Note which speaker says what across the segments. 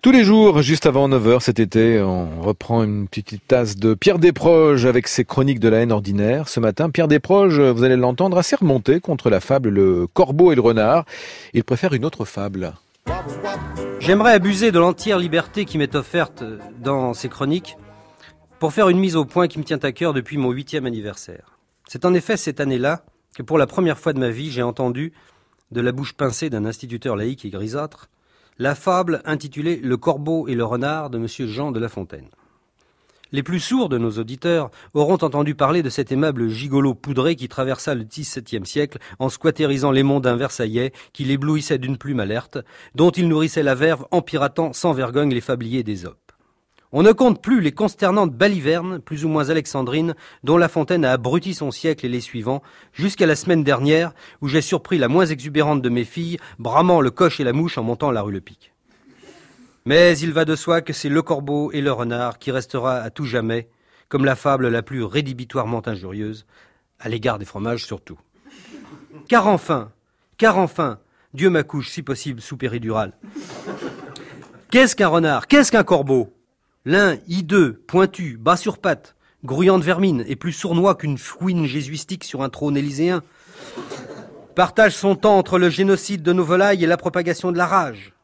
Speaker 1: Tous les jours, juste avant 9h cet été, on reprend une petite tasse de Pierre Desproges avec ses chroniques de la haine ordinaire. Ce matin, Pierre Desproges, vous allez l'entendre, assez remonté contre la fable Le Corbeau et le Renard. Il préfère une autre fable.
Speaker 2: J'aimerais abuser de l'entière liberté qui m'est offerte dans ces chroniques pour faire une mise au point qui me tient à cœur depuis mon huitième anniversaire. C'est en effet cette année-là que pour la première fois de ma vie, j'ai entendu, de la bouche pincée d'un instituteur laïque et grisâtre, la fable intitulée Le corbeau et le renard de M. Jean de La Fontaine. Les plus sourds de nos auditeurs auront entendu parler de cet aimable gigolo poudré qui traversa le XVIIe siècle en squattérisant les monts d'un Versaillais qui l'éblouissait d'une plume alerte, dont il nourrissait la verve en piratant sans vergogne les fabliers d'Ésope. On ne compte plus les consternantes balivernes, plus ou moins alexandrines, dont La Fontaine a abruti son siècle et les suivants, jusqu'à la semaine dernière, où j'ai surpris la moins exubérante de mes filles, bramant le coche et la mouche en montant la rue Le Pic. Mais il va de soi que c'est le corbeau et le renard qui restera à tout jamais, comme la fable la plus rédhibitoirement injurieuse, à l'égard des fromages surtout. Car enfin, car enfin, Dieu m'accouche si possible sous péridurale. Qu'est-ce qu'un renard? Qu'est-ce qu'un corbeau? L'un, hideux, pointu, bas sur pattes, grouillant de vermine et plus sournois qu'une fouine jésuistique sur un trône élyséen, partage son temps entre le génocide de nos volailles et la propagation de la rage.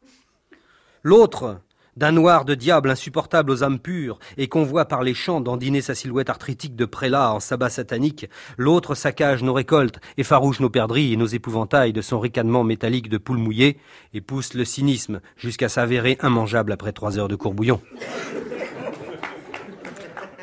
Speaker 2: L'autre, d'un noir de diable insupportable aux âmes pures, et qu'on voit par les champs dandiner sa silhouette arthritique de prélat en sabbat satanique, l'autre saccage nos récoltes, effarouche nos perdrix et nos épouvantails de son ricanement métallique de poule mouillée, et pousse le cynisme jusqu'à s'avérer immangeable après trois heures de courbouillon.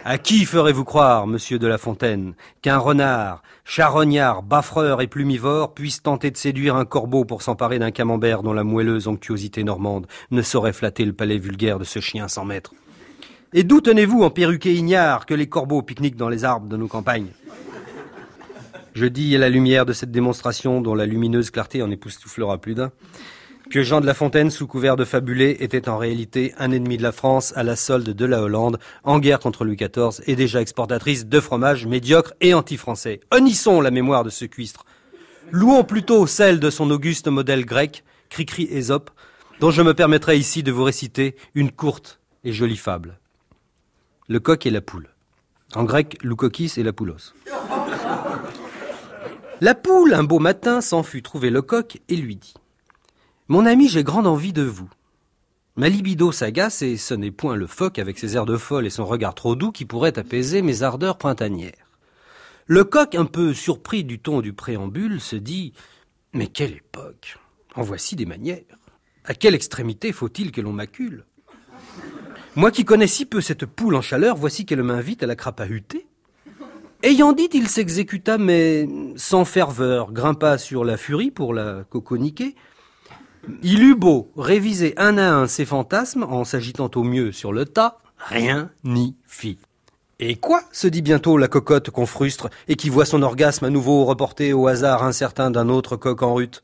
Speaker 2: À qui ferez-vous croire, monsieur de La Fontaine, qu'un renard, charognard, baffreur et plumivore puisse tenter de séduire un corbeau pour s'emparer d'un camembert dont la moelleuse onctuosité normande ne saurait flatter le palais vulgaire de ce chien sans maître? Et d'où tenez-vous en perruquet ignare que les corbeaux pique-niquent dans les arbres de nos campagnes? Je dis à la lumière de cette démonstration dont la lumineuse clarté en époustouflera plus d'un, que Jean de La Fontaine, sous couvert de fabuler, était en réalité un ennemi de la France à la solde de la Hollande, en guerre contre Louis XIV et déjà exportatrice de fromages médiocres et anti-français. Honnissons la mémoire de ce cuistre. Louons plutôt celle de son auguste modèle grec, Cricri Ésope, dont je me permettrai ici de vous réciter une courte et jolie fable. Le coq et la poule. En grec, loukokis et la poulos. La poule, un beau matin, s'en fut trouver le coq et lui dit mon ami, j'ai grande envie de vous. Ma libido s'agace et ce n'est point le phoque avec ses airs de folle et son regard trop doux qui pourrait apaiser mes ardeurs printanières. Le coq, un peu surpris du ton du préambule, se dit Mais quelle époque En voici des manières. À quelle extrémité faut-il que l'on m'accule Moi qui connais si peu cette poule en chaleur, voici qu'elle m'invite à la crapahuter. Ayant dit, il s'exécuta, mais sans ferveur, grimpa sur la furie pour la coconiquer, il eut beau réviser un à un ses fantasmes en s'agitant au mieux sur le tas, rien n'y fit. Et quoi se dit bientôt la cocotte qu'on frustre et qui voit son orgasme à nouveau reporté au hasard incertain d'un autre coq en rute?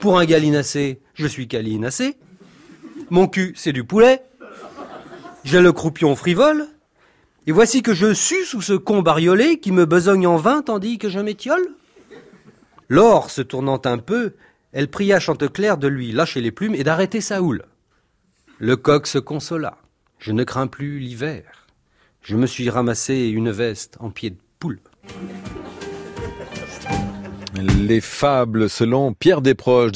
Speaker 2: Pour un gallinacé, je suis gallinacé. Mon cul, c'est du poulet. J'ai le croupion frivole. Et voici que je sue sous ce con bariolé qui me besogne en vain tandis que je m'étiole. L'or, se tournant un peu, elle pria Chanteclair de lui lâcher les plumes et d'arrêter sa houle. Le coq se consola. Je ne crains plus l'hiver. Je me suis ramassé une veste en pied de poule.
Speaker 1: Les fables selon Pierre Desproges.